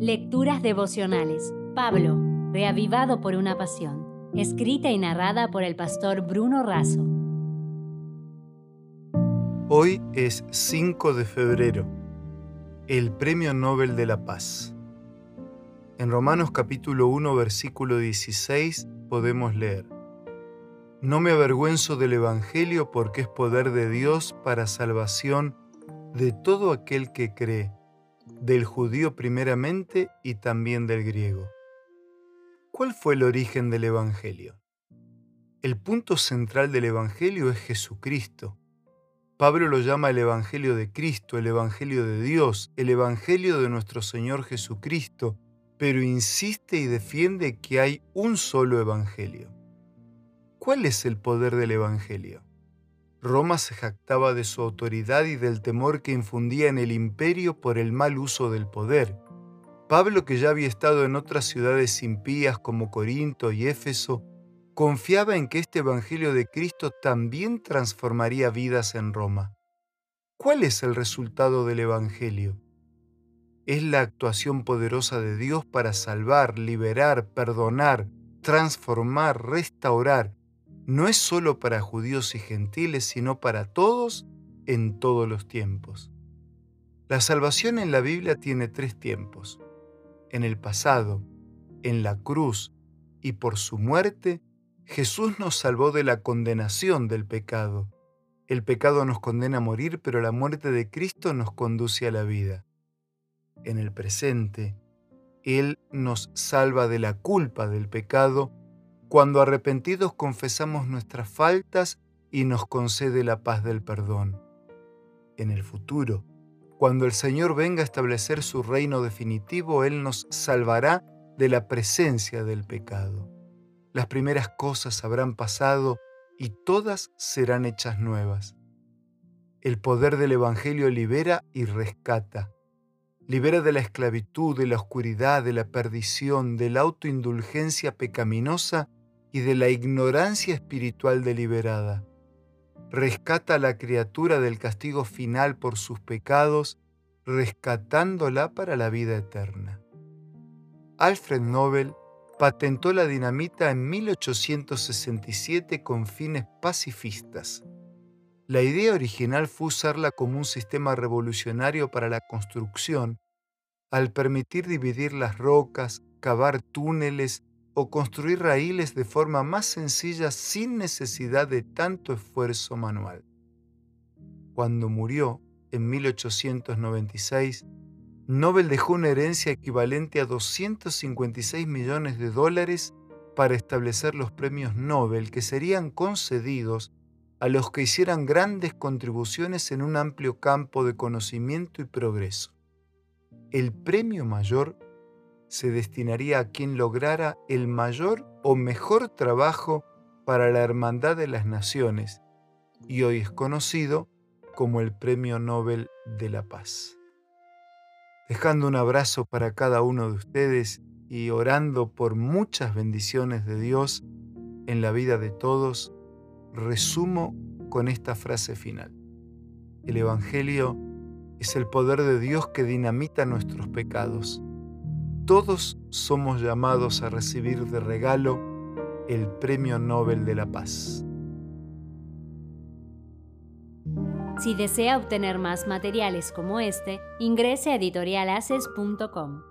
Lecturas devocionales. Pablo, reavivado por una pasión. Escrita y narrada por el pastor Bruno Razo. Hoy es 5 de febrero, el Premio Nobel de la Paz. En Romanos capítulo 1 versículo 16 podemos leer, No me avergüenzo del Evangelio porque es poder de Dios para salvación de todo aquel que cree del judío primeramente y también del griego. ¿Cuál fue el origen del Evangelio? El punto central del Evangelio es Jesucristo. Pablo lo llama el Evangelio de Cristo, el Evangelio de Dios, el Evangelio de nuestro Señor Jesucristo, pero insiste y defiende que hay un solo Evangelio. ¿Cuál es el poder del Evangelio? Roma se jactaba de su autoridad y del temor que infundía en el imperio por el mal uso del poder. Pablo, que ya había estado en otras ciudades impías como Corinto y Éfeso, confiaba en que este Evangelio de Cristo también transformaría vidas en Roma. ¿Cuál es el resultado del Evangelio? Es la actuación poderosa de Dios para salvar, liberar, perdonar, transformar, restaurar no es solo para judíos y gentiles, sino para todos en todos los tiempos. La salvación en la Biblia tiene tres tiempos. En el pasado, en la cruz y por su muerte, Jesús nos salvó de la condenación del pecado. El pecado nos condena a morir, pero la muerte de Cristo nos conduce a la vida. En el presente, Él nos salva de la culpa del pecado cuando arrepentidos confesamos nuestras faltas y nos concede la paz del perdón. En el futuro, cuando el Señor venga a establecer su reino definitivo, Él nos salvará de la presencia del pecado. Las primeras cosas habrán pasado y todas serán hechas nuevas. El poder del Evangelio libera y rescata. Libera de la esclavitud, de la oscuridad, de la perdición, de la autoindulgencia pecaminosa y de la ignorancia espiritual deliberada. Rescata a la criatura del castigo final por sus pecados, rescatándola para la vida eterna. Alfred Nobel patentó la dinamita en 1867 con fines pacifistas. La idea original fue usarla como un sistema revolucionario para la construcción, al permitir dividir las rocas, cavar túneles o construir raíles de forma más sencilla sin necesidad de tanto esfuerzo manual. Cuando murió, en 1896, Nobel dejó una herencia equivalente a 256 millones de dólares para establecer los premios Nobel que serían concedidos a los que hicieran grandes contribuciones en un amplio campo de conocimiento y progreso. El premio mayor se destinaría a quien lograra el mayor o mejor trabajo para la hermandad de las naciones y hoy es conocido como el Premio Nobel de la Paz. Dejando un abrazo para cada uno de ustedes y orando por muchas bendiciones de Dios en la vida de todos, resumo con esta frase final. El Evangelio es el poder de Dios que dinamita nuestros pecados todos somos llamados a recibir de regalo el Premio Nobel de la Paz. Si desea obtener más materiales como este, ingrese a editorialaces.com.